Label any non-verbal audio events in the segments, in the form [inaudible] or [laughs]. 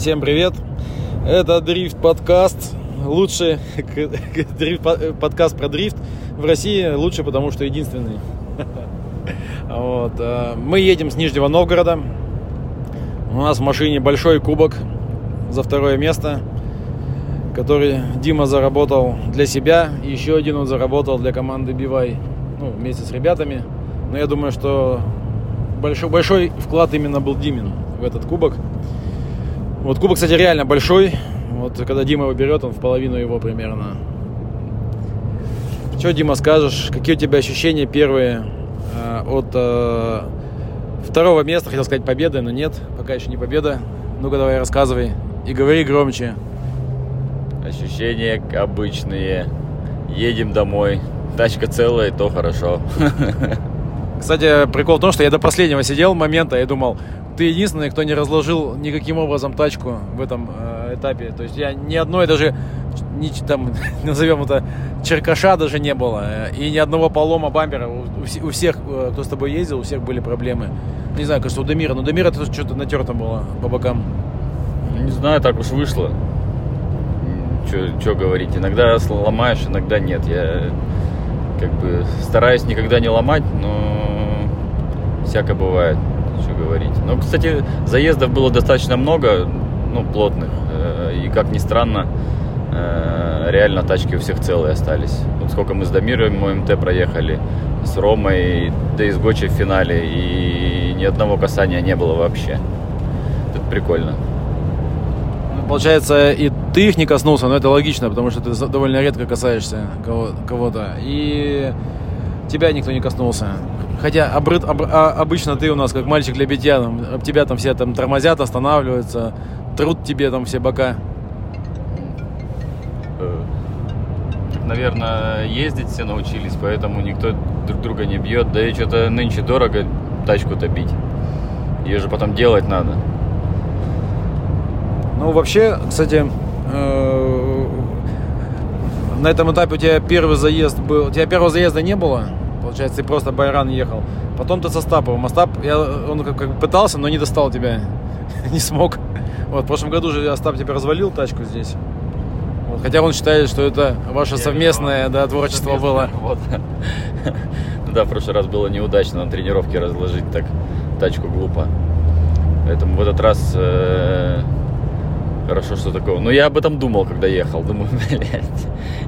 Всем привет! Это Дрифт подкаст. Лучший [laughs] дрифт, подкаст про дрифт в России. Лучше, потому что единственный. [laughs] Вот. э, Мы едем с Нижнего Новгорода. У нас в машине большой кубок за второе место, который Дима заработал для себя. Еще один он заработал для команды Бивай, ну, вместе с ребятами. Но я думаю, что большой, большой вклад именно был Димин в этот кубок. Вот кубок, кстати, реально большой. Вот когда Дима его берет, он в половину его примерно. Что, Дима, скажешь? Какие у тебя ощущения первые э, от э, второго места? Хотел сказать победы, но нет, пока еще не победа. Ну-ка давай рассказывай и говори громче. Ощущения обычные. Едем домой. Тачка целая, то хорошо. [laughs] Кстати, прикол в том, что я до последнего сидел момента и думал, ты единственный, кто не разложил никаким образом тачку в этом э, этапе. То есть я ни одной даже, ни, там, [laughs] назовем это, черкаша даже не было. э, И ни одного полома бампера. У, у все- у всех, э, кто с тобой ездил, у всех были проблемы. Не знаю, кажется, у Дамира. Но Дамира это что-то натерто было по бокам. Не знаю, так уж вышло. Что говорить. Иногда ломаешь, иногда нет. Я как бы стараюсь никогда не ломать, но всяко бывает, что говорить. Но, кстати, заездов было достаточно много, ну, плотных. Э, И, как ни странно, э, реально тачки у всех целые остались. Вот сколько мы с Дамиром МТ проехали, с Ромой, да и с Гочи в финале, и ни одного касания не было вообще. Это прикольно. Ну, Получается, и ты их не коснулся, но это логично, потому что ты довольно редко касаешься кого- кого-то. И тебя никто не коснулся. Хотя обры- об- а- обычно ты у нас как мальчик для битья, там, тебя там все там тормозят, останавливаются, трут тебе там все бока. Э, Наверное, ездить все научились, поэтому никто друг друга не бьет. Да и что-то нынче дорого тачку-то бить. Ее же потом делать надо. Ну, вообще, кстати, э, на этом этапе у тебя первый заезд был. У тебя первого заезда не было. Получается, ты просто Байран ехал. Потом ты со Стаповым. Остап, я, он как, как пытался, но не достал тебя. [laughs] не смог. Вот, в прошлом году же Остап тебе развалил тачку здесь. Вот, хотя он считает, что это ваше Я совместное да, творчество было. Вот. [laughs] Да, в прошлый раз было неудачно на тренировке разложить так тачку глупо. Поэтому в этот раз э, хорошо, что такого. Но я об этом думал, когда ехал. Думаю, [laughs] блядь,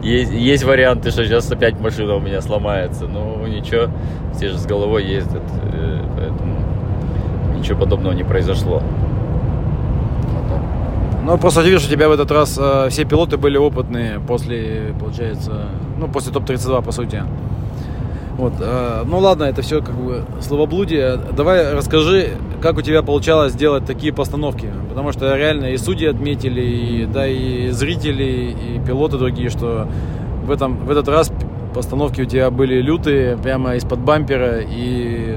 есть, есть варианты, что сейчас опять машина у меня сломается. Но ничего, все же с головой ездят. э, Поэтому ничего подобного не произошло. Ну, просто ты видишь, у тебя в этот раз э, все пилоты были опытные после, получается, ну, после топ-32, по сути. Вот, э, ну ладно, это все как бы словоблудие. Давай расскажи, как у тебя получалось делать такие постановки. Потому что реально и судьи отметили, и, да, и зрители, и пилоты другие, что в, этом, в этот раз постановки у тебя были лютые, прямо из-под бампера. И,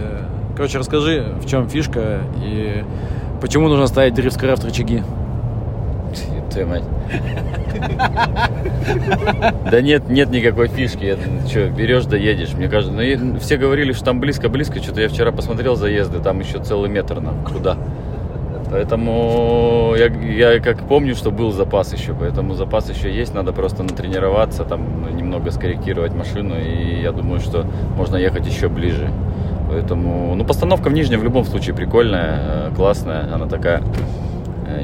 короче, расскажи, в чем фишка и почему нужно ставить дрифткрафт рычаги. Твою мать. Да нет, нет никакой фишки. Что, берешь, да едешь. Мне кажется, ну, все говорили, что там близко-близко. Что-то я вчера посмотрел заезды, там еще целый метр нам куда. Поэтому я, я как помню, что был запас еще, поэтому запас еще есть, надо просто натренироваться, там ну, немного скорректировать машину, и я думаю, что можно ехать еще ближе. Поэтому, ну, постановка в нижнем в любом случае прикольная, э, классная, она такая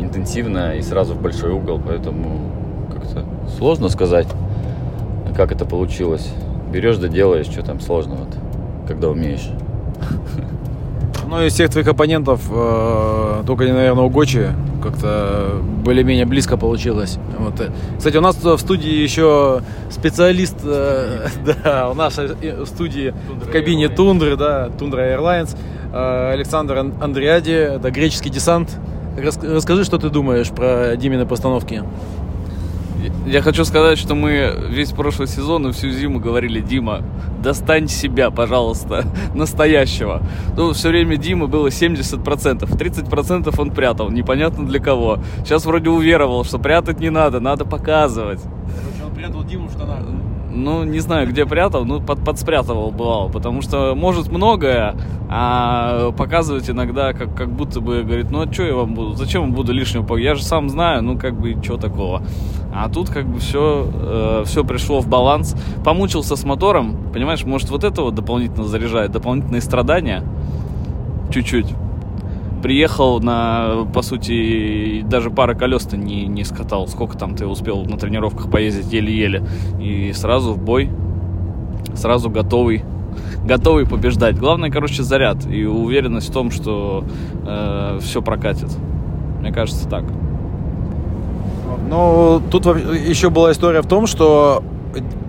интенсивная и сразу в большой угол, поэтому как-то сложно сказать, как это получилось. Берешь да делаешь, что там сложного, когда умеешь. [laughs] Ну, из всех твоих оппонентов, э, только, наверное, у Гочи как-то более-менее близко получилось. Вот. Кстати, у нас в студии еще специалист, э, [laughs] да, у нас в студии в кабине Airlines. Тундры, да, Тундра Airlines, э, Александр Ан- Андриади, это греческий десант. Рас- Расскажи, что ты думаешь про Димины постановки. Я хочу сказать, что мы весь прошлый сезон и всю зиму говорили, Дима, достань себя, пожалуйста, [laughs] настоящего. Ну, все время Димы было 70%, 30% он прятал, непонятно для кого. Сейчас вроде уверовал, что прятать не надо, надо показывать. Короче, он прятал Диму в штанах. Ну, не знаю, где прятал, ну, под, подспрятывал бывало, потому что может многое, а показывать иногда, как, как будто бы, говорит, ну, а что я вам буду, зачем вам буду лишнего, я же сам знаю, ну, как бы, что такого. А тут, как бы, все, э, все пришло в баланс. Помучился с мотором, понимаешь, может, вот это вот дополнительно заряжает, дополнительные страдания, чуть-чуть приехал на, по сути, даже пара колес-то не, не скатал. Сколько там ты успел на тренировках поездить еле-еле. И сразу в бой, сразу готовый [laughs] готовый побеждать. Главное, короче, заряд и уверенность в том, что э, все прокатит. Мне кажется, так. Ну, тут еще была история в том, что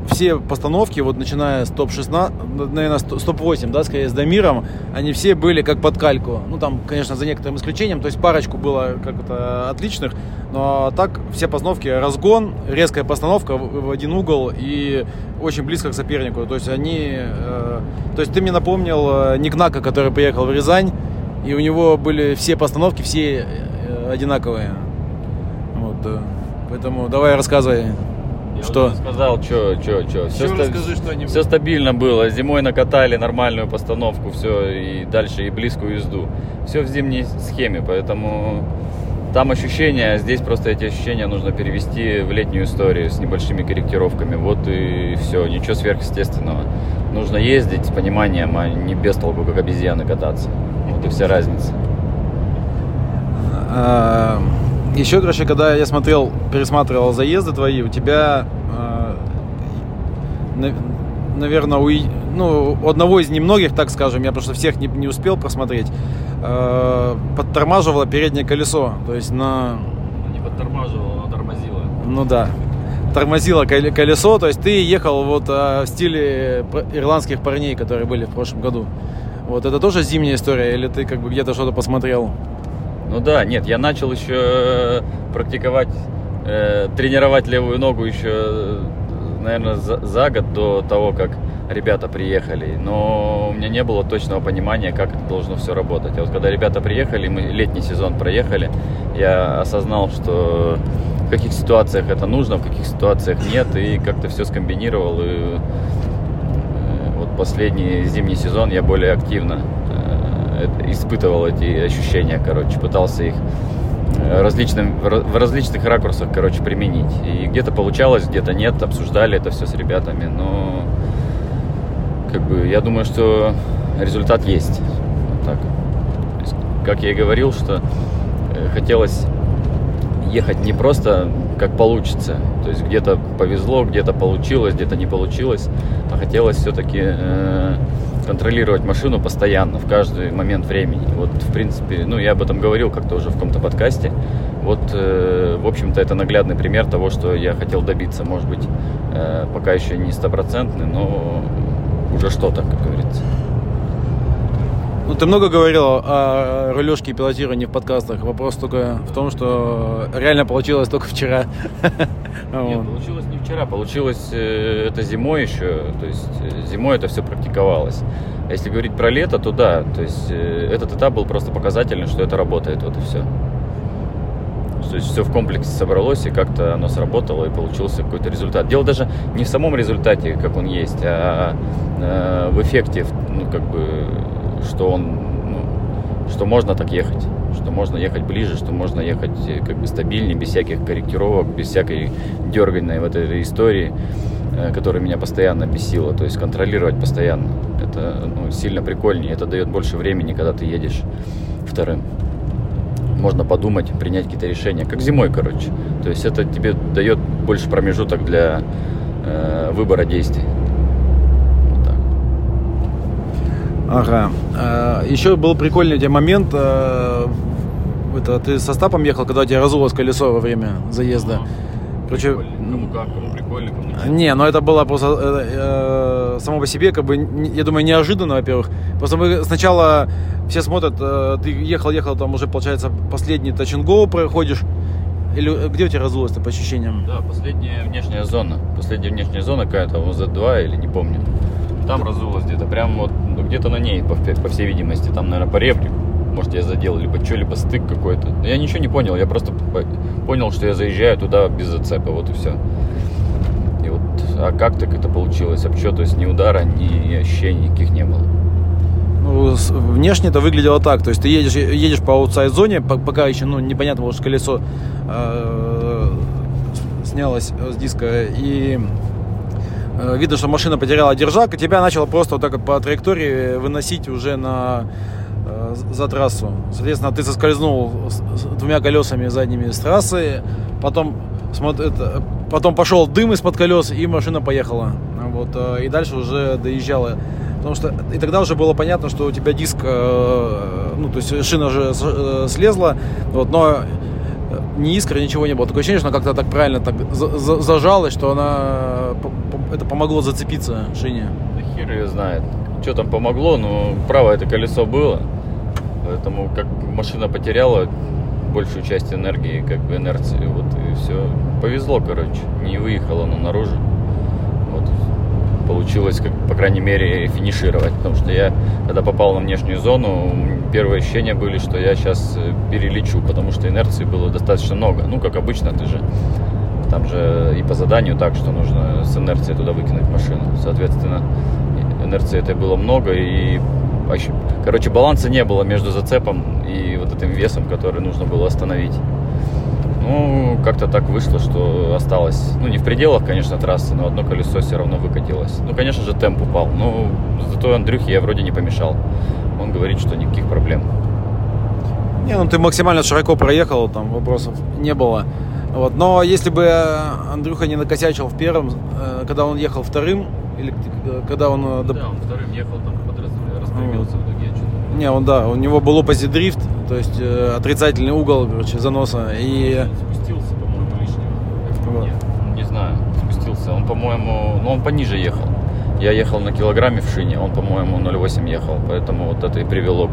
все постановки, вот начиная с топ-16, наверное, с топ-8, да, скорее, с Дамиром, они все были как под кальку. Ну, там, конечно, за некоторым исключением, то есть парочку было как-то отличных, но так все постановки разгон, резкая постановка в, один угол и очень близко к сопернику. То есть они... Э, то есть ты мне напомнил э, Никнака, который приехал в Рязань, и у него были все постановки, все э, одинаковые. Вот, э, поэтому давай рассказывай. Я Что? уже сказал, что, что, что. Все, Ещё расскажи что-нибудь. все стабильно было. Зимой накатали нормальную постановку, все, и дальше, и близкую езду. Все в зимней схеме, поэтому там ощущения, а здесь просто эти ощущения нужно перевести в летнюю историю с небольшими корректировками. Вот и все, ничего сверхъестественного. Нужно ездить с пониманием, а не без толку, как обезьяны кататься. Вот и вся разница. А, Еще, короче, когда я смотрел, пересматривал заезды твои, у тебя, наверное, у, ну, одного из немногих, так скажем, я просто всех не, не успел просмотреть, а, подтормаживало переднее колесо. То есть на... Не подтормаживало, но тормозило. Ну да. Тормозило кол- колесо, то есть ты ехал вот а, в стиле ирландских парней, которые были в прошлом году. Вот это тоже зимняя история, или ты как бы где-то что-то посмотрел? Ну да, нет, я начал еще э, практиковать, э, тренировать левую ногу еще, наверное, за, за год до того, как ребята приехали. Но у меня не было точного понимания, как это должно все работать. А вот когда ребята приехали, мы летний сезон проехали, я осознал, что в каких ситуациях это нужно, в каких ситуациях нет, и как-то все скомбинировал. И э, вот последний зимний сезон я более активно э, испытывал эти ощущения, короче, пытался их э, различным, в различных ракурсах, короче, применить. И где-то получалось, где-то нет, обсуждали это все с ребятами, но как бы я думаю, что результат есть. Вот так. Есть, как я и говорил, что э, хотелось ехать не просто как получится, то есть где-то повезло, где-то получилось, где-то не получилось, а хотелось все-таки контролировать машину постоянно, в каждый момент времени. Вот, в принципе, ну, я об этом говорил как-то уже в каком-то подкасте. Вот, э, в общем-то, это наглядный пример того, что я хотел добиться. Может быть, э, пока еще не стопроцентный, но уже что-то, как говорится. Ну, ты много говорил о рулежке и пилотировании в подкастах. Вопрос только в том, что реально получилось только вчера. [laughs] Нет, получилось не вчера, получилось э, это зимой еще, то есть э, зимой это все практиковалось. А если говорить про лето, то да, то есть э, этот этап был просто показательный, что это работает, вот и все. То есть все в комплексе собралось, и как-то оно сработало, и получился какой-то результат. Дело даже не в самом результате, как он есть, а э, в эффекте, ну, как бы, что он, ну, что можно так ехать, что можно ехать ближе, что можно ехать э, как бы стабильнее, без всяких корректировок, без всякой дерганной в этой истории, э, которая меня постоянно бесила, то есть контролировать постоянно. Это ну, сильно прикольнее, это дает больше времени, когда ты едешь вторым можно подумать, принять какие-то решения, как зимой, короче. То есть это тебе дает больше промежуток для э, выбора действий. Вот так. Ага. А, Еще был прикольный у тебя момент. э, Это ты со Стапом ехал, когда у тебя разулось колесо во время заезда. Короче, Кому как, кому прикольно, кому. Не, но это было просто э, э, само по себе, как бы, я думаю, неожиданно, во-первых. Просто мы сначала все смотрят, э, ты ехал, ехал, там уже, получается, последний тачинго проходишь. Или э, где у тебя разулось-то по ощущениям? Да, последняя внешняя зона. Последняя внешняя зона какая-то, ВЗ-2 или не помню. Там разулась где-то, прям вот ну, где-то на ней, по, по всей видимости. Там, наверное, по ребру. Может, я задел либо что, либо стык какой-то. Я ничего не понял, я просто по- понял, что я заезжаю туда без зацепа, вот и все. И вот А как так это получилось? А что, то есть ни удара, ни ощущений никаких не было? Ну, внешне это выглядело так. То есть ты едешь, едешь по аутсайд-зоне, пока еще ну, непонятно, может, колесо э, снялось с диска, и видно, что машина потеряла держак, и тебя начало просто вот так вот по траектории выносить уже на э, за трассу. Соответственно, ты соскользнул с, двумя колесами задними с трассы, потом, смотри, это, потом пошел дым из-под колес, и машина поехала. Вот, э, и дальше уже доезжала Потому что и тогда уже было понятно, что у тебя диск, э, ну, то есть шина же э, слезла, вот, но э, ни искра, ничего не было. Такое ощущение, что она как-то так правильно так зажалась, что она это помогло зацепиться шине. Да хер ее знает. Что там помогло, но правое это колесо было. Поэтому как машина потеряла большую часть энергии, как бы инерции, вот и все. Повезло, короче, не выехала она наружу получилось, как, по крайней мере, финишировать. Потому что я, когда попал на внешнюю зону, первые ощущения были, что я сейчас э, перелечу, потому что инерции было достаточно много. Ну, как обычно, ты же там же и по заданию так, что нужно с инерцией туда выкинуть машину. Соответственно, инерции это было много, и короче, баланса не было между зацепом и вот этим весом, который нужно было остановить. Ну, как-то так вышло, что осталось, ну, не в пределах, конечно, трассы, но одно колесо все равно выкатилось. Ну, конечно же, темп упал, но зато Андрюхе я вроде не помешал. Он говорит, что никаких проблем. Не, ну ты максимально широко проехал, там вопросов не было. Вот. Но если бы Андрюха не накосячил в первом, э, когда он ехал вторым, или э, когда он... Э, да, он вторым ехал, там распрямился в дуге. Не, он да, у него был оппозит дрифт, то есть э, отрицательный угол, короче, заноса. И... спустился, по-моему, лишнего. Вот. Нет, не знаю, спустился. Он, по-моему, ну он пониже ехал. Я ехал на килограмме в шине, он, по-моему, 0,8 ехал. Поэтому вот это и привело к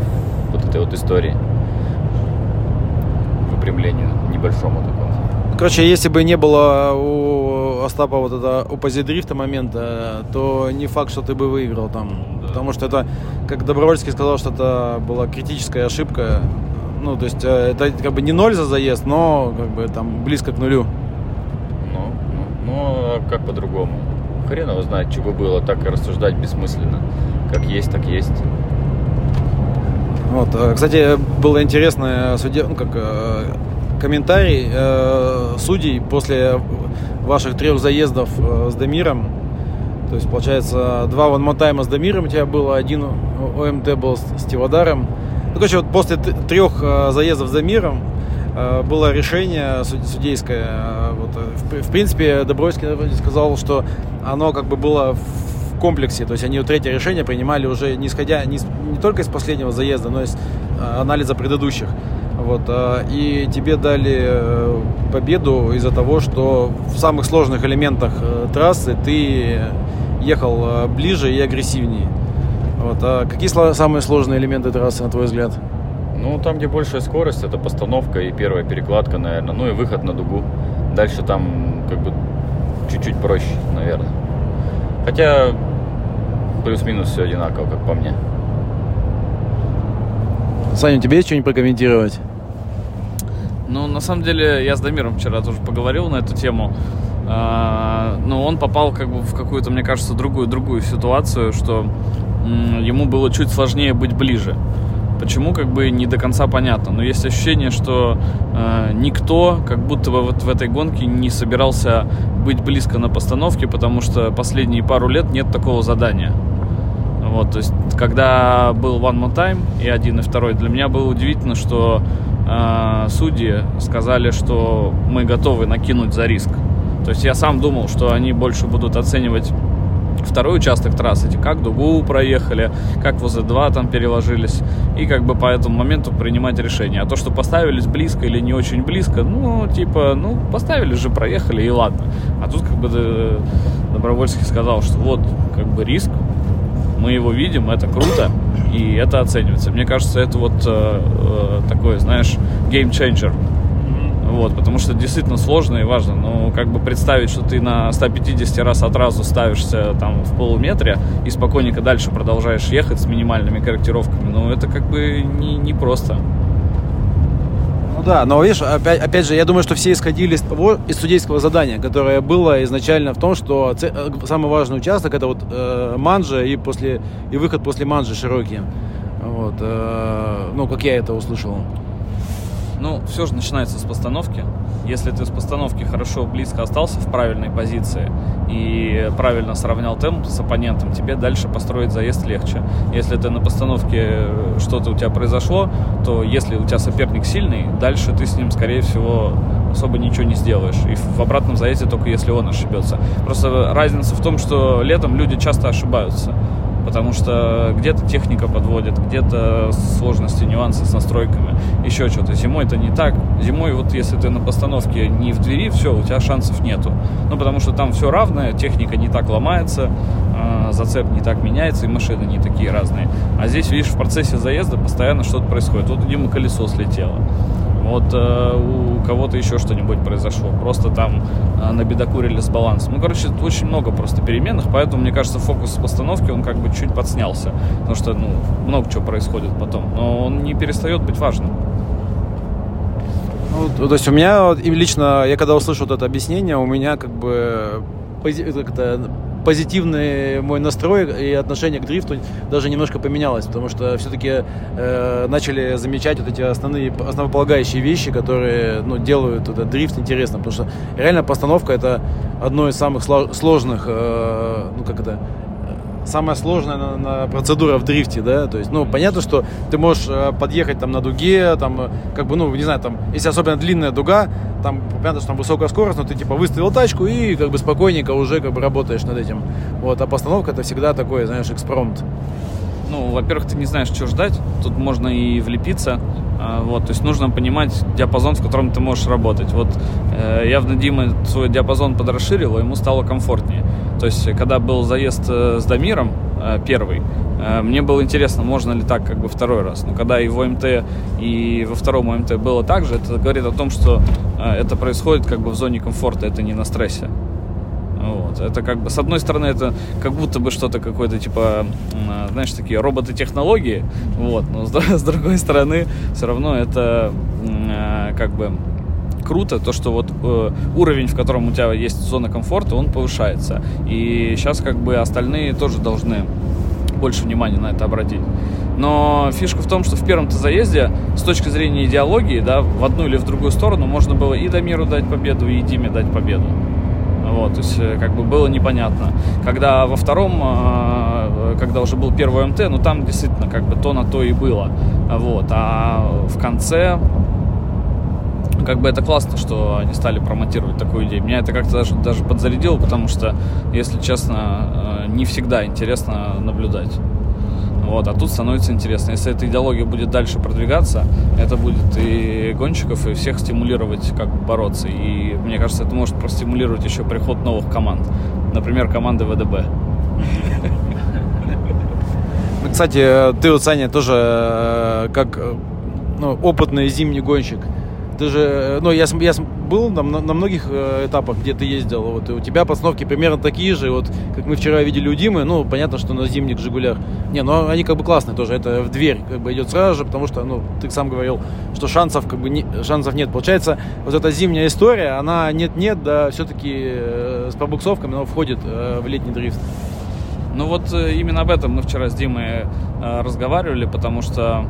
вот этой вот истории. Выпрямлению небольшому такому. Короче, если бы не было у Остапа вот это оппозит дрифта момента, то не факт, что ты бы выиграл там. Да. Потому что это, как Добровольский сказал, что это была критическая ошибка ну, то есть э, это как бы не ноль за заезд, но как бы там близко к нулю. Ну, ну, ну а как по-другому? Хрен его знает, бы было, так и рассуждать бессмысленно. Как есть, так есть. Вот, э, кстати, было интересное судеб... ну, как, э, комментарий э, судей после ваших трех заездов э, с Дамиром. То есть, получается, два ванмотайма с Дамиром у тебя было, один ОМТ был с, с Тивадаром. Ну, короче, вот после трех э, заездов за миром э, было решение судейское. Э, вот, в, в принципе, Добровольский сказал, что оно как бы было в комплексе, то есть они третье решение принимали уже не исходя не, не только из последнего заезда, но и из анализа предыдущих. Вот, и тебе дали победу из-за того, что в самых сложных элементах трассы ты ехал ближе и агрессивнее. Вот. А какие самые сложные элементы трассы, на твой взгляд? Ну, там, где большая скорость, это постановка и первая перекладка, наверное. Ну и выход на дугу. Дальше там как бы чуть-чуть проще, наверное. Хотя плюс-минус все одинаково, как по мне. Саня, тебе есть что-нибудь прокомментировать? Ну, на самом деле, я с Дамиром вчера тоже поговорил на эту тему. А, но он попал как бы в какую-то, мне кажется, другую другую ситуацию, что ему было чуть сложнее быть ближе. Почему, как бы не до конца понятно. Но есть ощущение, что э, никто, как будто бы вот в этой гонке не собирался быть близко на постановке, потому что последние пару лет нет такого задания. Вот, то есть, когда был One More Time и один, и второй, для меня было удивительно, что судьи сказали, что мы готовы накинуть за риск. То есть я сам думал, что они больше будут оценивать второй участок трассы, как дугу проехали, как в ОЗ-2 там переложились, и как бы по этому моменту принимать решение. А то, что поставились близко или не очень близко, ну, типа, ну, поставили же, проехали, и ладно. А тут как бы Добровольский сказал, что вот, как бы риск, мы его видим, это круто, и это оценивается. Мне кажется, это вот э, э, такой, знаешь, game changer вот, потому что действительно сложно и важно. Но как бы представить, что ты на 150 раз от разу ставишься там в полуметре и спокойненько дальше продолжаешь ехать с минимальными корректировками, ну это как бы не, не просто. Да, но видишь, опять, опять же, я думаю, что все исходили из того, из судейского задания, которое было изначально в том, что ц- э, самый важный участок это вот э, манжа и после и выход после манжи широкий. Вот, э, ну как я это услышал. Ну, все же начинается с постановки. Если ты с постановки хорошо близко остался в правильной позиции и правильно сравнял темп с оппонентом, тебе дальше построить заезд легче. Если ты на постановке что-то у тебя произошло, то если у тебя соперник сильный, дальше ты с ним, скорее всего, особо ничего не сделаешь. И в обратном заезде только если он ошибется. Просто разница в том, что летом люди часто ошибаются потому что где-то техника подводит, где-то сложности, нюансы с настройками, еще что-то. Зимой это не так. Зимой вот если ты на постановке не в двери, все, у тебя шансов нету. Ну, потому что там все равное, техника не так ломается, э, зацеп не так меняется, и машины не такие разные. А здесь, видишь, в процессе заезда постоянно что-то происходит. Вот у колесо слетело вот э, у кого-то еще что-нибудь произошло. Просто там э, набедокурили с балансом. Ну, короче, очень много просто переменных, поэтому, мне кажется, фокус постановки, он как бы чуть подснялся. Потому что, ну, много чего происходит потом. Но он не перестает быть важным. Ну, то есть у меня лично, я когда услышал вот это объяснение, у меня как бы как позитивный мой настрой и отношение к дрифту даже немножко поменялось, потому что все-таки э, начали замечать вот эти основные, основополагающие вещи, которые ну, делают этот дрифт интересным, потому что реально постановка это одно из самых сложных, э, ну как это, самая сложная на, на процедура в дрифте, да, то есть, ну, понятно, что ты можешь э, подъехать там на дуге, там, э, как бы, ну, не знаю, там, если особенно длинная дуга, там, понятно, что там высокая скорость, но ты, типа, выставил тачку и, как бы, спокойненько уже, как бы, работаешь над этим, вот, а постановка это всегда такой, знаешь, экспромт. Ну, во-первых, ты не знаешь, что ждать, тут можно и влепиться, вот, то есть нужно понимать диапазон, в котором ты можешь работать. Вот э, явно Дима свой диапазон подрасширил, ему стало комфортнее. То есть, когда был заезд э, с Дамиром, э, первый, мне было интересно, можно ли так как бы второй раз. Но когда и в ОМТ, и во втором ОМТ было так же, это говорит о том, что это происходит как бы в зоне комфорта, это не на стрессе. Вот. Это как бы, с одной стороны, это как будто бы что-то какое-то, типа, знаешь, такие роботы-технологии, вот, но с, [laughs] с другой стороны, все равно это как бы круто, то, что вот э, уровень, в котором у тебя есть зона комфорта, он повышается. И сейчас как бы остальные тоже должны больше внимания на это обратить. Но фишка в том, что в первом-то заезде, с точки зрения идеологии, да, в одну или в другую сторону можно было и Дамиру дать победу, и Диме дать победу. Вот, то есть, э, как бы было непонятно. Когда во втором, э, когда уже был первый МТ, ну там действительно как бы то на то и было. Вот, а в конце как бы это классно, что они стали промотировать такую идею. Меня это как-то даже, даже подзарядило, потому что, если честно, э, не всегда интересно наблюдать. Вот, а тут становится интересно. Если эта идеология будет дальше продвигаться, это будет и гонщиков, и всех стимулировать, как бороться. И мне кажется, это может простимулировать еще приход новых команд. Например, команды ВДБ. Кстати, ты вот, Саня, тоже э, как э, ну, опытный зимний гонщик – ты же, э, ну, я, я был на, на многих э, этапах, где ты ездил, вот, и у тебя постановки примерно такие же, вот, как мы вчера видели у Димы, ну, понятно, что на зимних «Жигулях». Не, ну, они как бы классные тоже, это в дверь как бы идет сразу же, потому что, ну, ты сам говорил, что шансов как бы не, шансов нет. Получается, вот эта зимняя история, она нет-нет, да, все-таки э, с пробуксовками, но входит э, в летний дрифт. Ну вот именно об этом мы вчера с Димой разговаривали, потому что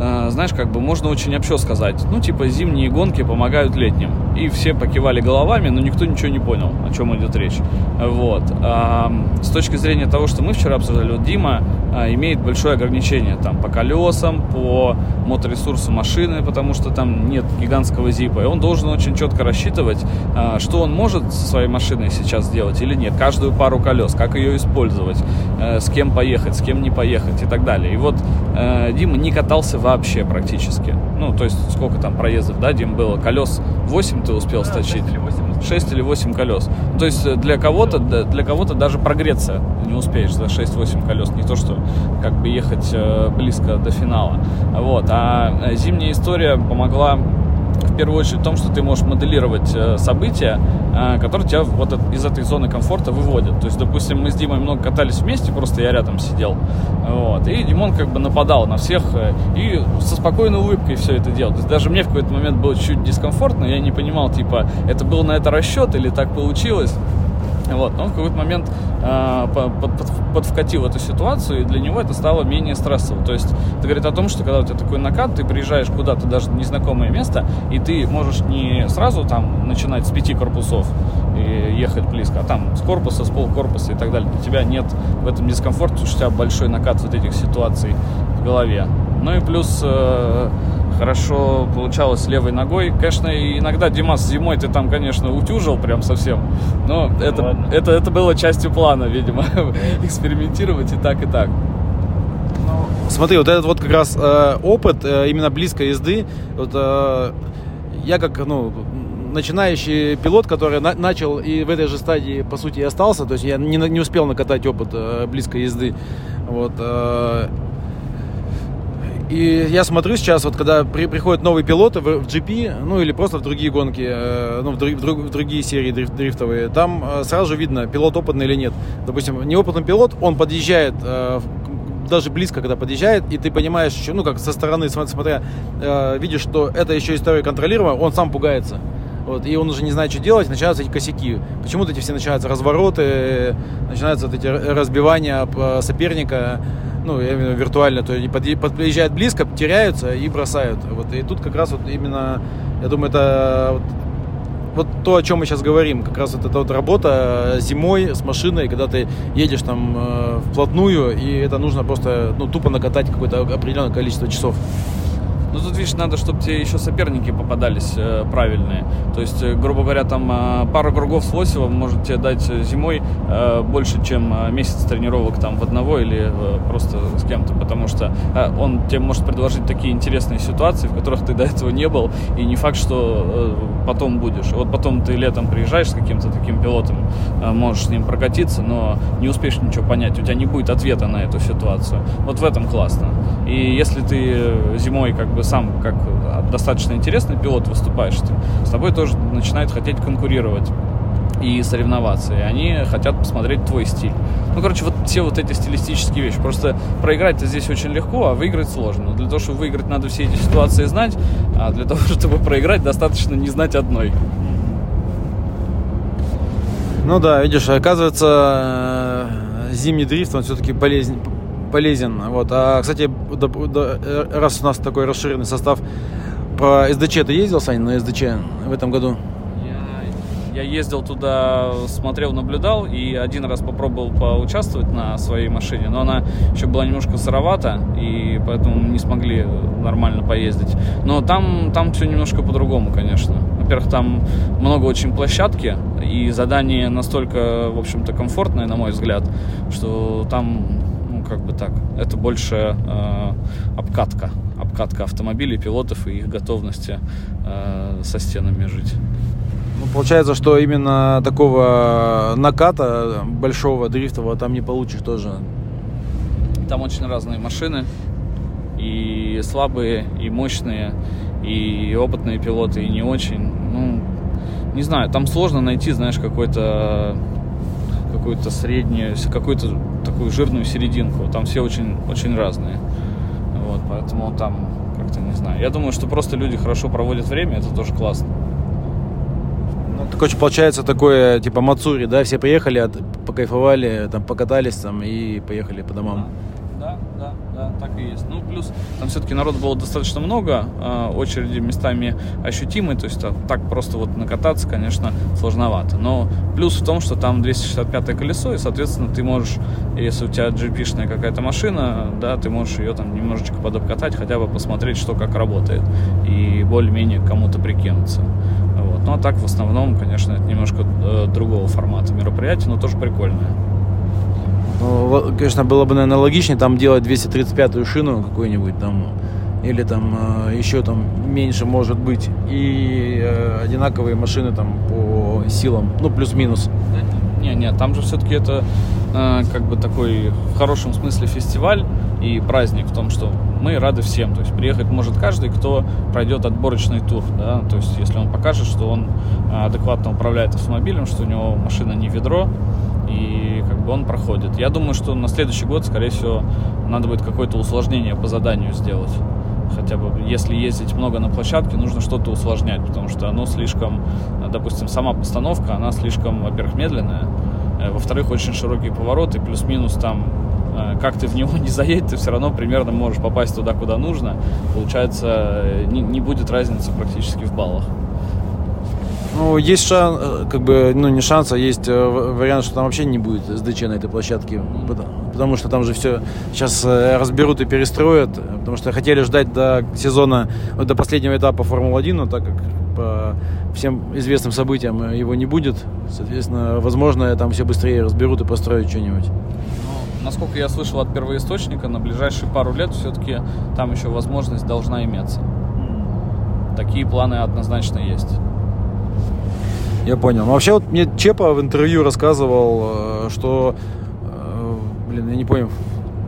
Э, знаешь, как бы можно очень общо сказать. Ну, типа, зимние гонки помогают летним. И все покивали головами, но никто ничего не понял, о чем идет речь. Вот. А, с точки зрения того, что мы вчера обсуждали, вот Дима а, имеет большое ограничение там по колесам, по моторесурсу машины, потому что там нет гигантского зипа. И он должен очень четко рассчитывать, а, что он может со своей машиной сейчас сделать или нет. Каждую пару колес, как ее использовать, а, с кем поехать, с кем не поехать и так далее. И вот а, Дима не катался вообще практически. Ну, то есть сколько там проездов, да, Дим, было? Колес 8 ты успел да, сточить? 6 или 8. 6 или 8 колес. То есть э, для кого-то, для кого-то даже прогреться не успеешь за 6-8 колес. Не то, что как бы ехать э, близко до финала. Вот. А э, зимняя история помогла в первую очередь в том, что ты можешь моделировать э, события, э, которые тебя вот от, из этой зоны комфорта выводят. То есть, допустим, мы с Димой много катались вместе, просто я рядом сидел. Вот, и Димон как бы нападал на всех э, и со спокойной улыбкой все это делал. То есть даже мне в какой-то момент было чуть дискомфортно, я не понимал, типа, это был на это расчет или так получилось. Вот. Но он в какой-то момент э, под, под, подвкатил эту ситуацию, и для него это стало менее стрессово. То есть это говорит о том, что когда у тебя такой накат, ты приезжаешь куда-то даже в незнакомое место, и ты можешь не сразу там начинать с пяти корпусов и ехать близко, а там с корпуса, с полкорпуса и так далее. Для тебя нет в этом дискомфорта, у тебя большой накат вот этих ситуаций в голове. Ну и плюс э, хорошо получалось левой ногой. Конечно, иногда Димас зимой ты там, конечно, утюжил прям совсем, но это, это, это было частью плана, видимо, [laughs] экспериментировать и так, и так. Ну, смотри, вот этот вот как раз э, опыт э, именно близкой езды, вот э, я как, ну, начинающий пилот, который на, начал и в этой же стадии, по сути, и остался, то есть я не, не успел накатать опыт э, близкой езды, вот, э, и я смотрю сейчас, вот когда при, приходят новые пилоты в, в GP, ну или просто в другие гонки, э, ну в, друг, в, друг, в другие серии дрифт, дрифтовые, там э, сразу же видно, пилот опытный или нет. Допустим, неопытный пилот, он подъезжает э, даже близко, когда подъезжает, и ты понимаешь, ну как со стороны, смотря, э, видишь, что это еще история контролируема, он сам пугается. Вот, и он уже не знает, что делать, начинаются эти косяки. Почему-то эти все начинаются развороты, начинаются вот эти разбивания э, соперника ну, я именно виртуально, то есть подъезжают близко, теряются и бросают. Вот, и тут как раз вот именно, я думаю, это вот, вот то, о чем мы сейчас говорим, как раз вот эта вот работа зимой с машиной, когда ты едешь там э, вплотную, и это нужно просто, ну, тупо накатать какое-то определенное количество часов. Ну, тут, видишь, надо, чтобы тебе еще соперники попадались э, правильные. То есть, э, грубо говоря, там э, пара кругов с Лосевым может тебе дать зимой э, больше, чем э, месяц тренировок там в одного или просто с кем-то, потому что он тебе может предложить такие интересные ситуации, в которых ты до этого не был, и не факт, что потом будешь. Вот потом ты летом приезжаешь с каким-то таким пилотом, можешь с ним прокатиться, но не успеешь ничего понять, у тебя не будет ответа на эту ситуацию. Вот в этом классно. И если ты зимой как бы сам как достаточно интересный пилот выступаешь, с тобой тоже начинают хотеть конкурировать и соревноваться. И они хотят посмотреть твой стиль. Ну, короче, вот все вот эти стилистические вещи. Просто проиграть-то здесь очень легко, а выиграть сложно. Но для того, чтобы выиграть, надо все эти ситуации знать, а для того, [laughs] чтобы проиграть, достаточно не знать одной. Ну да, видишь, оказывается, э, зимний дрифт, он все-таки полезен, полезен. Вот. А, кстати, раз у нас такой расширенный состав, про СДЧ ты ездил, Саня, на СДЧ в этом году? Я, я ездил туда, смотрел, наблюдал и один раз попробовал поучаствовать на своей машине, но она еще была немножко сыровата, и поэтому не смогли нормально поездить. Но там, там все немножко по-другому, конечно. Во-первых, там много очень площадки, и задание настолько, в общем-то, комфортное, на мой взгляд, что там как бы так. Это больше э, обкатка. Обкатка автомобилей, пилотов и их готовности э, со стенами жить. Ну, получается, что именно такого наката большого дрифтового там не получишь тоже. Там очень разные машины. И слабые, и мощные, и опытные пилоты, и не очень. Ну, не знаю, там сложно найти, знаешь, какой-то какую-то среднюю, какую-то такую жирную серединку. Там все очень, очень разные. Вот, поэтому там как-то не знаю. Я думаю, что просто люди хорошо проводят время, это тоже классно. Ну, так очень получается такое, типа Мацури, да, все приехали, покайфовали, там покатались там и поехали по домам. Да, да, да, так и есть. Ну, плюс там все-таки народ было достаточно много, э, очереди местами ощутимые, то есть а, так просто вот накататься, конечно, сложновато. Но плюс в том, что там 265 колесо, и, соответственно, ты можешь, если у тебя GP-шная какая-то машина, да, ты можешь ее там немножечко подобкатать, хотя бы посмотреть, что как работает, и более-менее кому-то прикинуться. Вот. Ну, а так, в основном, конечно, это немножко э, другого формата мероприятия, но тоже прикольное. Ну, конечно, было бы, наверное, логичнее там делать 235-ю шину какую-нибудь там, или там э, еще там меньше может быть, и э, одинаковые машины там по силам, ну, плюс-минус. Не, не, там же все-таки это э, как бы такой в хорошем смысле фестиваль и праздник в том, что мы рады всем. То есть приехать может каждый, кто пройдет отборочный тур. Да? То есть если он покажет, что он а, адекватно управляет автомобилем, что у него машина не ведро, и как бы он проходит. Я думаю, что на следующий год, скорее всего, надо будет какое-то усложнение по заданию сделать. Хотя бы, если ездить много на площадке, нужно что-то усложнять, потому что оно слишком, допустим, сама постановка, она слишком, во-первых, медленная, э, во-вторых, очень широкие повороты, плюс-минус там Э, как ты в него не заедешь, ты все равно примерно можешь попасть туда, куда нужно. Получается, э, не, не будет разницы практически в баллах. Ну, есть шанс, э, как бы, ну, не шанс, а есть вариант, что там вообще не будет СДЧ на этой площадке. Потому что там же все сейчас разберут и перестроят. Потому что хотели ждать до сезона, до последнего этапа Формулы-1, но так как по всем известным событиям его не будет, соответственно, возможно, там все быстрее разберут и построят что-нибудь насколько я слышал от первоисточника, на ближайшие пару лет все-таки там еще возможность должна иметься. Такие планы однозначно есть. Я понял. Ну, вообще, вот мне Чепа в интервью рассказывал, э, что, э, блин, я не понял,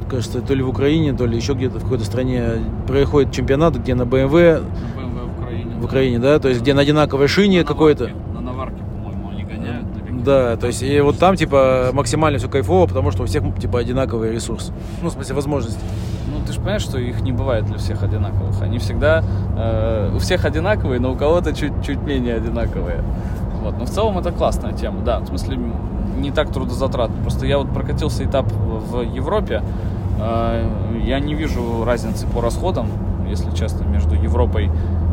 кажется, то ли в Украине, то ли еще где-то в какой-то стране происходит чемпионат, где на BMW, на BMW в Украине, в Украине да. да, то есть где на одинаковой шине какой-то. Да, то есть и вот там типа максимально все кайфово, потому что у всех типа одинаковый ресурс. Ну, в смысле, возможности. Ну, ты же понимаешь, что их не бывает для всех одинаковых. Они всегда э, у всех одинаковые, но у кого-то чуть-чуть менее одинаковые. Вот. Но в целом это классная тема, да. В смысле, не так трудозатратно. Просто я вот прокатился этап в Европе. Э, я не вижу разницы по расходам, если честно, между Европой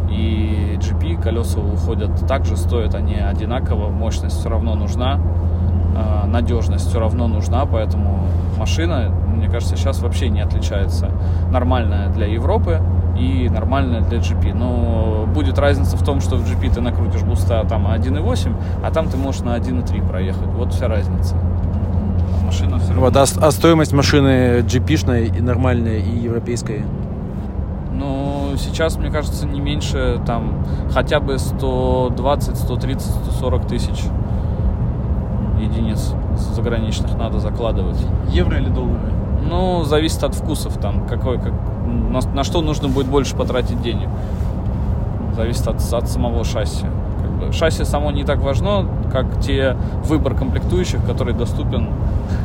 и GP колеса уходят также, стоят они одинаково, мощность все равно нужна, а, надежность все равно нужна, поэтому машина, мне кажется, сейчас вообще не отличается. Нормальная для Европы и нормальная для GP. Но будет разница в том, что в GP ты накрутишь буста там 1.8, а там ты можешь на 1.3 проехать. Вот вся разница. А машина все равно... Вот, а, а стоимость машины GP-шной и нормальной и европейской? Ну, сейчас, мне кажется, не меньше, там, хотя бы 120, 130, 140 тысяч единиц заграничных надо закладывать. Евро или доллары? Ну, зависит от вкусов, там, какой, как, на, на что нужно будет больше потратить денег. Зависит от, от самого шасси. Как бы, шасси само не так важно, как те выбор комплектующих, который доступен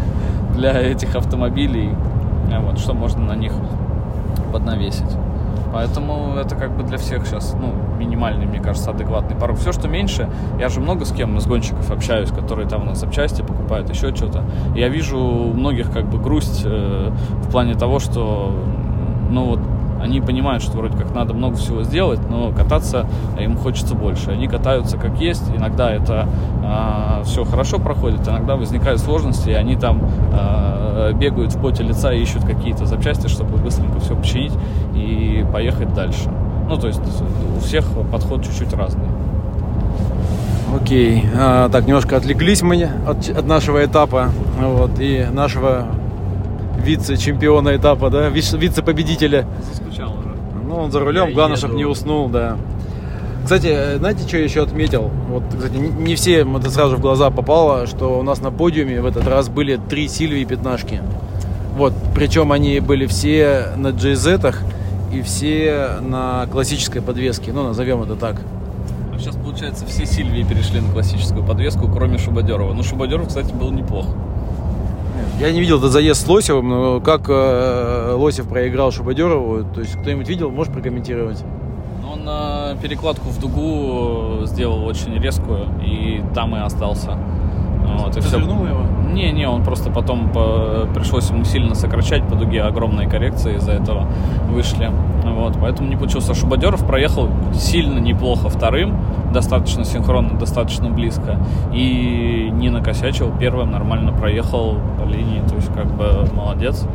[laughs] для этих автомобилей. Вот, что можно на них поднавесить. Поэтому это как бы для всех сейчас, ну, минимальный, мне кажется, адекватный порог. Все, что меньше, я же много с кем из гонщиков общаюсь, которые там на запчасти покупают, еще что-то. Я вижу у многих как бы грусть э, в плане того, что, ну вот, они понимают, что вроде как надо много всего сделать, но кататься им хочется больше. Они катаются как есть, иногда это э, а, все хорошо проходит, иногда возникают сложности, и они там э, бегают в поте лица и ищут какие-то запчасти, чтобы быстренько все починить и поехать дальше. Ну, то есть у всех подход чуть-чуть разный. Окей. А, так, немножко отвлеклись мы от, от нашего этапа вот, и нашего вице-чемпиона этапа, да, вице-победителя. Заскучал уже. Ну, он за рулем, я главное, чтобы не уснул, да. Кстати, знаете, что я еще отметил? Вот, кстати, не все это сразу в глаза попало, что у нас на подиуме в этот раз были три Сильвии пятнашки. Вот, причем они были все на GZ и все на классической подвеске, ну, назовем это так. А сейчас, получается, все Сильвии перешли на классическую подвеску, кроме Шубадерова. Ну, Шубадеров, кстати, был неплох. Я не видел этот заезд с Лосевым, но как э, Лосев проиграл Шубадерову, то есть кто-нибудь видел, можешь прокомментировать? Ну, он э, перекладку в дугу сделал очень резкую, и там и остался. Вот, и все. его? Не, не, он просто потом по, пришлось ему сильно сокращать по дуге огромные коррекции из-за этого вышли. Вот, поэтому не получился. Шубадеров проехал сильно неплохо вторым, достаточно синхронно, достаточно близко. И не накосячил, первым нормально проехал по линии, то есть как бы молодец.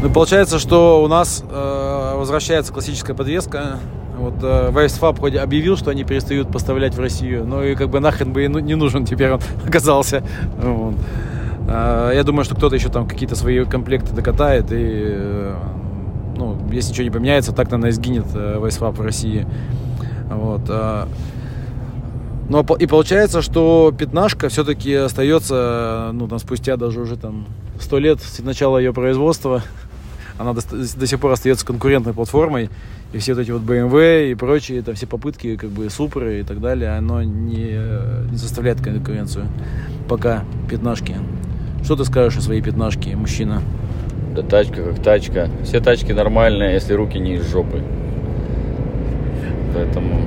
Ну, получается, что у нас э, возвращается классическая подвеска вот э, Вайсфаб хоть объявил, что они перестают поставлять в Россию, но и как бы нахрен бы и ну, не нужен теперь он [laughs] оказался. Вот. А, я думаю, что кто-то еще там какие-то свои комплекты докатает и э, ну, если ничего не поменяется, так, наверное, сгинет э, Вайсфаб в России. Вот. А, но и получается, что пятнашка все-таки остается, ну, там, спустя даже уже там сто лет с начала ее производства, она до, до сих пор остается конкурентной платформой, и все вот эти вот BMW и прочие, это все попытки, как бы, суперы и так далее, оно не, не составляет конкуренцию. Пока пятнашки. Что ты скажешь о своей пятнашке, мужчина? Да тачка как тачка. Все тачки нормальные, если руки не из жопы. Поэтому...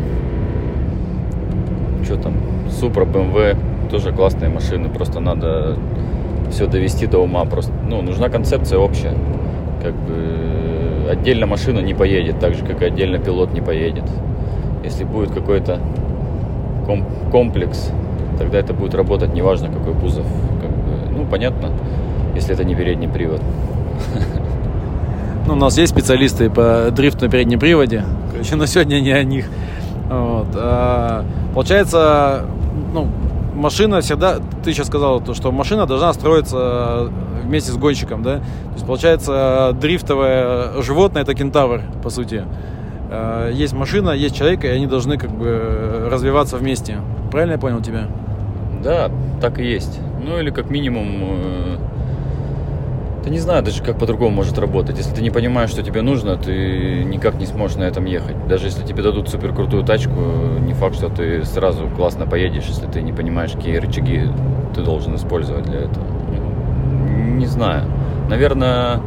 Что там? Супра, BMW, тоже классные машины. Просто надо все довести до ума. Просто, ну, нужна концепция общая. Как бы отдельно машина не поедет, так же, как и отдельно пилот не поедет. Если будет какой-то комплекс, тогда это будет работать, неважно какой кузов. Как бы, ну, понятно, если это не передний привод. [laughs] Ну, у нас есть специалисты по дрифту на переднем приводе. Короче, но сегодня не о них. Вот. А, получается, ну, машина всегда, ты сейчас сказал, то, что машина должна строиться вместе с гонщиком, да? То есть, получается, дрифтовое животное это кентавр, по сути. А, есть машина, есть человек, и они должны как бы развиваться вместе. Правильно я понял тебя? Да, так и есть. Ну или как минимум э, ты не знаю даже, как по-другому может работать. Если ты не понимаешь, что тебе нужно, ты никак не сможешь на этом ехать. Даже если тебе дадут супер крутую тачку, не факт, что ты сразу классно поедешь, если ты не понимаешь, какие рычаги ты должен использовать для этого. Не знаю. Наверное,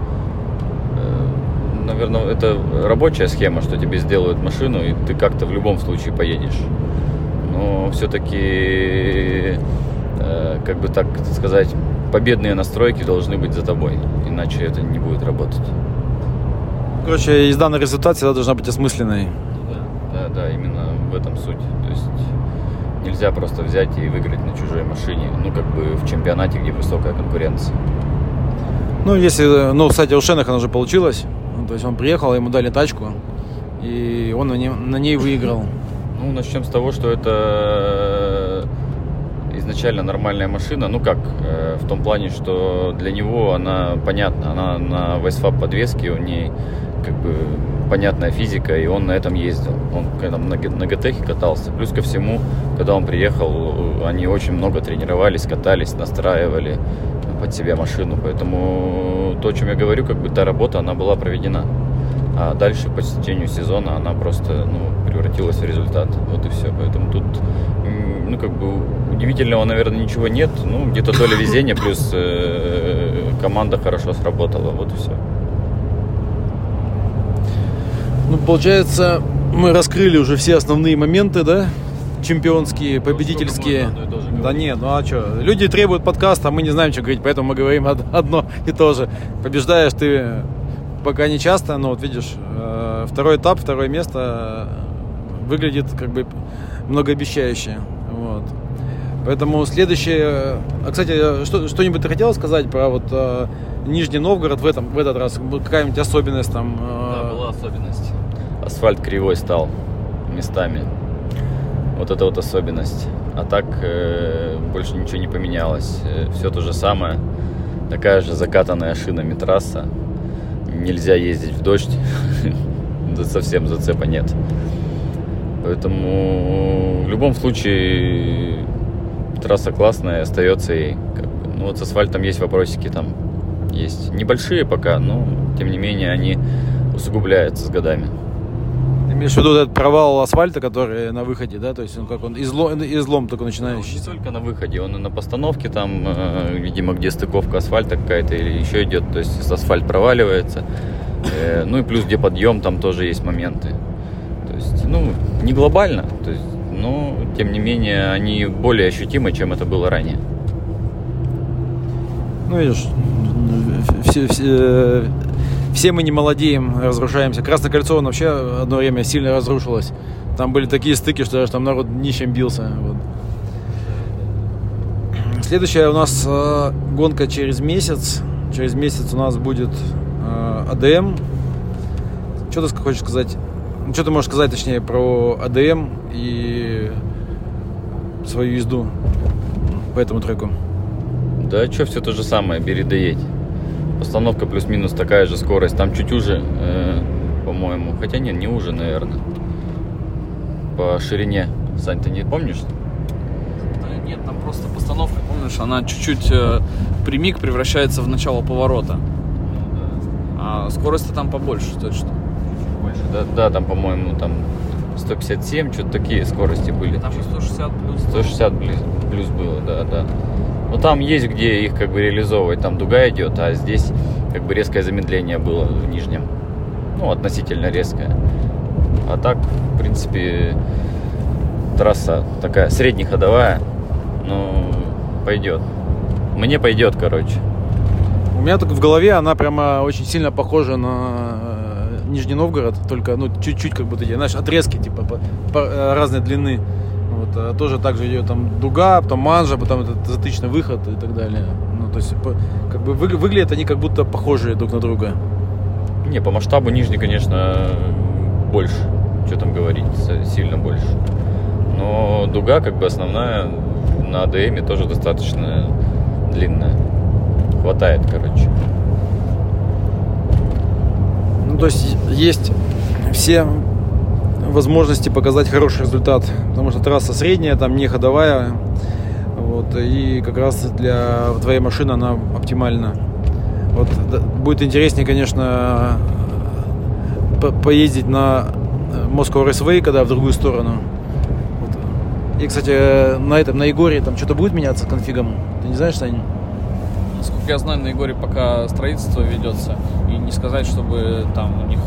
э, наверное, это рабочая схема, что тебе сделают машину, и ты как-то в любом случае поедешь. Но все-таки, э, как бы так сказать, победные настройки должны быть за тобой, иначе это не будет работать. Короче, езда на результат всегда должна быть осмысленной. Да, да, да, именно в этом суть. То есть нельзя просто взять и выиграть на чужой машине, ну, как бы в чемпионате, где высокая конкуренция. Ну, если, ну, кстати, у Шенаха уже получилось. Ну, то есть он приехал, ему дали тачку, и он на ней, на ней выиграл. Ну, начнем с того, что это изначально нормальная машина, ну как, э, в том плане, что для него она понятна, она на Вайсфаб подвеске, у ней как бы понятная физика, и он на этом ездил. Он когда на, на катался. Плюс ко всему, когда он приехал, они очень много тренировались, катались, настраивали под себя машину. Поэтому то, о чем я говорю, как бы та работа, она была проведена. А дальше по течению сезона она просто ну, превратилась в результат. Вот и все. Поэтому тут ну, как бы удивительного, наверное, ничего нет. Ну, где-то доля везения, плюс э, команда хорошо сработала. Вот и все. Ну, получается, мы раскрыли уже все основные моменты, да? Чемпионские, победительские. Да нет, ну а что? Люди требуют подкаста, а мы не знаем, что говорить, поэтому мы говорим одно и то же. Побеждаешь ты пока не часто, но вот видишь, э, второй этап, второе место выглядит как бы многообещающе. Вот. Поэтому следующее... А, кстати, что, что-нибудь ты хотел сказать про вот э, Нижний Новгород в, этом, в этот раз? Какая-нибудь особенность там? Э... Да, была особенность. Асфальт кривой стал местами. Вот это вот особенность. А так э, больше ничего не поменялось. Э, все то же самое. Такая же закатанная шинами трасса. Нельзя ездить в дождь. [laughs] Совсем зацепа нет. Поэтому в любом случае трасса классная, остается и ну вот с асфальтом есть вопросики там есть небольшие пока, но тем не менее они усугубляются с годами. Имеешь в виду этот провал асфальта, который на выходе, да? То есть он как он излом, излом только начинающий? Ну, не только на выходе, он и на постановке там, э, видимо, где стыковка асфальта какая-то или еще идет, то есть асфальт проваливается. Э, ну и плюс где подъем, там тоже есть моменты. То есть, ну, не глобально, то есть но тем не менее они более ощутимы, чем это было ранее. Ну, видишь, все, все, все мы не молодеем, разрушаемся. Красное кольцо вообще одно время сильно разрушилось. Там были такие стыки, что даже там народ нищим бился. Вот. Следующая у нас э, гонка через месяц. Через месяц у нас будет э, АДМ. Что ты хочешь сказать ну, что ты можешь сказать, точнее, про АДМ и свою езду по этому треку? Да, что, все то же самое, бери да. Постановка плюс-минус такая же скорость, там чуть уже, э, по-моему. Хотя нет, не уже, наверное. По ширине. Сань, ты не помнишь? Да нет, там просто постановка, помнишь, она чуть-чуть э, прямик превращается в начало поворота. А скорость там побольше, точно. Больше, да, да, там, по-моему, там 157, что-то такие скорости были. Там 160 плюс. 160 плюс, плюс было, да, да. Но там есть где их как бы реализовывать, там дуга идет, а здесь как бы резкое замедление было в нижнем. Ну, относительно резкое. А так, в принципе, трасса такая среднеходовая, ну, пойдет. Мне пойдет, короче. У меня так в голове она прямо очень сильно похожа на э, Нижний Новгород, только ну чуть-чуть как будто, знаешь, отрезки типа по, по э, разной длины. Вот, а тоже так же идет там дуга, потом манжа, потом этот затычный выход и так далее. Ну, то есть, как бы вы, выглядят они как будто похожие друг на друга. Не, по масштабу Нижний, конечно, больше. Что там говорить, сильно больше. Но дуга, как бы основная, на АДМе тоже достаточно длинная. Хватает, короче. Ну, то есть есть все возможности показать хороший результат, потому что трасса средняя, там не ходовая, вот, и как раз для твоей машины она оптимальна. Вот будет интереснее, конечно, по- поездить на э, Moscow Raceway, когда в другую сторону. Вот. И, кстати, на этом, на Егоре там что-то будет меняться конфигом? Ты не знаешь, Сань? Насколько я знаю, на Егоре пока строительство ведется. И не сказать, чтобы там у них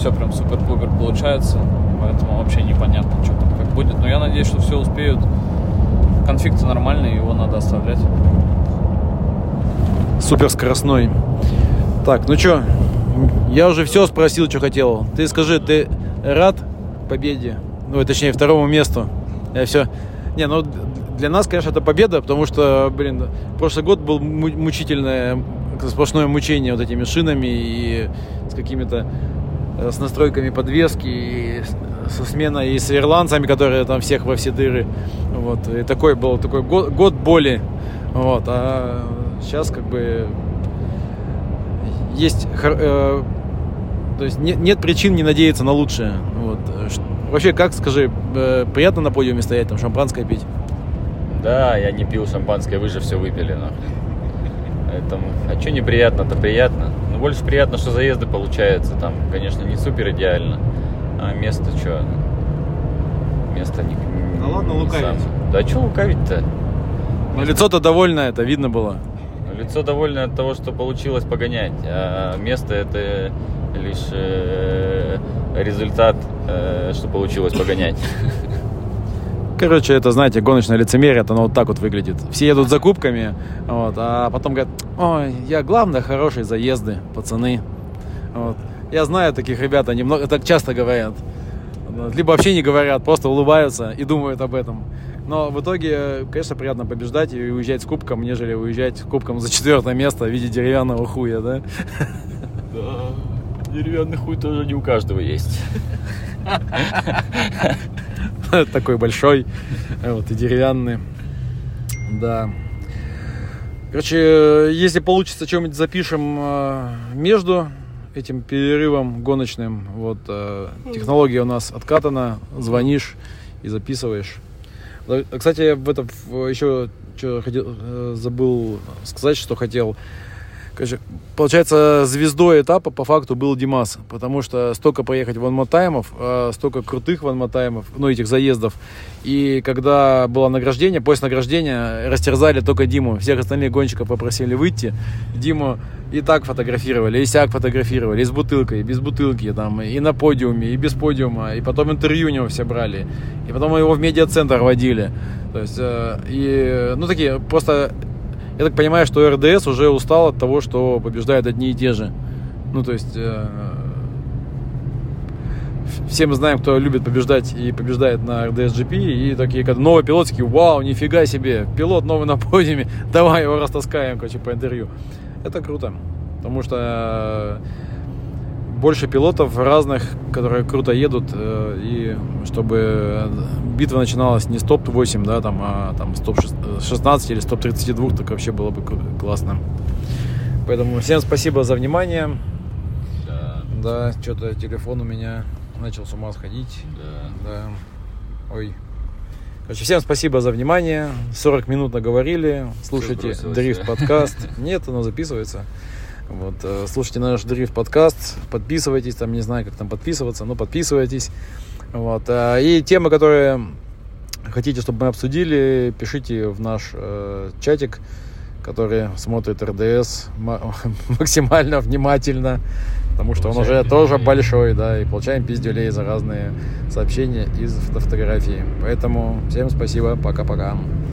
все прям супер-пупер получается. Поэтому вообще непонятно, что там как будет. Но я надеюсь, что все успеют. Конфиг-то нормальный, его надо оставлять. суперскоростной. Так, ну чё, я уже все спросил, что хотел. Ты скажи, ты рад победе? Ну, точнее, второму месту. Я все... Не, ну для нас, конечно, это победа, потому что, блин, прошлый год был му- мучительное, сплошное мучение вот этими шинами и с какими-то с настройками подвески, и со сменой и с ирландцами, которые там всех во все дыры. Вот. И такой был такой год, год боли. Вот. А сейчас как бы есть э, то есть нет, нет причин не надеяться на лучшее. Вот. Вообще, как, скажи, э, приятно на подиуме стоять, там шампанское пить? Да, я не пил шампанское, вы же все выпили, нахуй. Поэтому, а что неприятно-то приятно. Ну, больше приятно, что заезды получаются. Там, конечно, не супер идеально. А место что? Место не, Да ладно не лукавить. Да что лукавить-то? Ну, лицо-то довольное, это видно было. Лицо довольно от того, что получилось погонять, а место это лишь э, результат, э, что получилось погонять. [laughs] Короче, это, знаете, гоночное лицемерие, это оно вот так вот выглядит. Все едут за кубками, вот, а потом говорят, ой, я главное хорошие заезды, пацаны. Вот. Я знаю таких ребят, они много, так часто говорят. Либо вообще не говорят, просто улыбаются и думают об этом. Но в итоге, конечно, приятно побеждать и уезжать с кубком, нежели уезжать с кубком за четвертое место в виде деревянного хуя, да? Да, деревянный хуй тоже не у каждого есть. [laughs] [laughs] такой большой, вот, и деревянный. Да. Короче, если получится, что-нибудь запишем э, между этим перерывом гоночным. Вот, э, технология у нас откатана, звонишь и записываешь. Кстати, в этом еще что хотел, э, забыл сказать, что хотел. Получается, звездой этапа по факту был Димас, потому что столько поехать ванмотаймов, э, столько крутых ванмотаймов, ну, этих заездов. И когда было награждение, после награждения растерзали только Диму. Всех остальных гонщиков попросили выйти. Диму и так фотографировали, и сяк фотографировали, и с бутылкой, и без бутылки, там, и на подиуме, и без подиума, и потом интервью у него все брали, и потом его в медиацентр водили. То есть, э, и, ну, такие, просто я так понимаю, что РДС уже устал от того, что побеждают одни и те же. Ну, то есть... э, все мы знаем, кто любит побеждать и побеждает на РДС GP. И такие, когда новый пилот, такие, вау, нифига себе, пилот новый на подиуме, [laughs] давай его растаскаем, короче, по интервью. Это круто, потому что больше пилотов разных, которые круто едут, э, и чтобы битва начиналась не с топ-8, да, там, а там с топ-16 или с топ-32, так вообще было бы классно. Поэтому всем спасибо за внимание. Да, Да, что-то телефон у меня начал с ума сходить. да. Да. Ой. Короче, всем спасибо за внимание. 40 минут наговорили. Слушайте Дрифт подкаст. [laughs] Нет, оно записывается. Вот, э, слушайте наш дрифт подкаст, подписывайтесь, там не знаю, как там подписываться, но подписывайтесь. Вот, э, и темы, которые хотите, чтобы мы обсудили, пишите в наш э, чатик, который смотрит РДС [laughs] максимально внимательно, потому что получаем он уже тоже большой, да, и получаем пиздюлей за разные сообщения из фотографии. Поэтому всем спасибо, пока-пока.